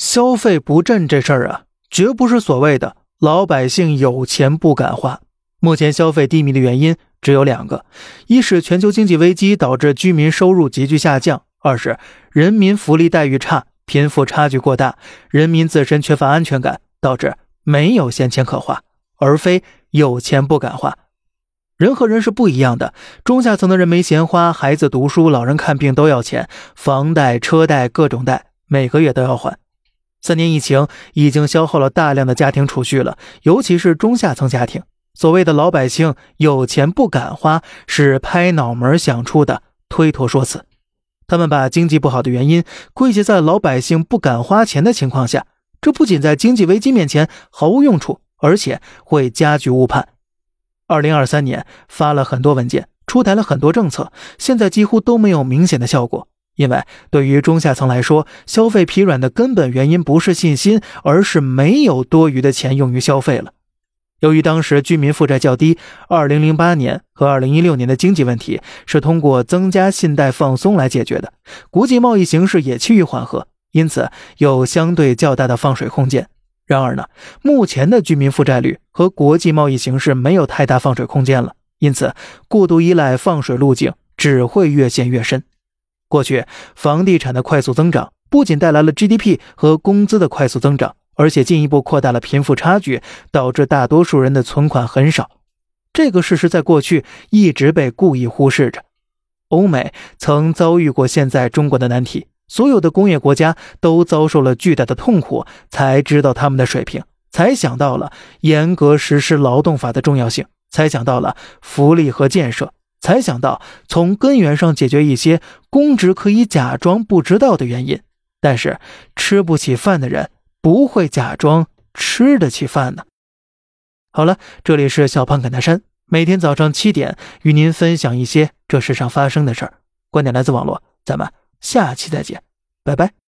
消费不振这事儿啊，绝不是所谓的老百姓有钱不敢花。目前消费低迷的原因只有两个：一是全球经济危机导致居民收入急剧下降；二是人民福利待遇差，贫富差距过大，人民自身缺乏安全感，导致没有闲钱可花，而非有钱不敢花。人和人是不一样的，中下层的人没钱花，孩子读书、老人看病都要钱，房贷、车贷各种贷，每个月都要还。三年疫情已经消耗了大量的家庭储蓄了，尤其是中下层家庭。所谓的老百姓有钱不敢花，是拍脑门想出的推脱说辞。他们把经济不好的原因归结在老百姓不敢花钱的情况下，这不仅在经济危机面前毫无用处，而且会加剧误判。二零二三年发了很多文件，出台了很多政策，现在几乎都没有明显的效果。因为对于中下层来说，消费疲软的根本原因不是信心，而是没有多余的钱用于消费了。由于当时居民负债较低，2008年和2016年的经济问题是通过增加信贷放松来解决的，国际贸易形势也趋于缓和，因此有相对较大的放水空间。然而呢，目前的居民负债率和国际贸易形势没有太大放水空间了，因此过度依赖放水路径只会越陷越深。过去，房地产的快速增长不仅带来了 GDP 和工资的快速增长，而且进一步扩大了贫富差距，导致大多数人的存款很少。这个事实在过去一直被故意忽视着。欧美曾遭遇过现在中国的难题，所有的工业国家都遭受了巨大的痛苦，才知道他们的水平，才想到了严格实施劳动法的重要性，才想到了福利和建设。才想到从根源上解决一些公职可以假装不知道的原因，但是吃不起饭的人不会假装吃得起饭呢。好了，这里是小胖侃大山，每天早上七点与您分享一些这世上发生的事儿，观点来自网络，咱们下期再见，拜拜。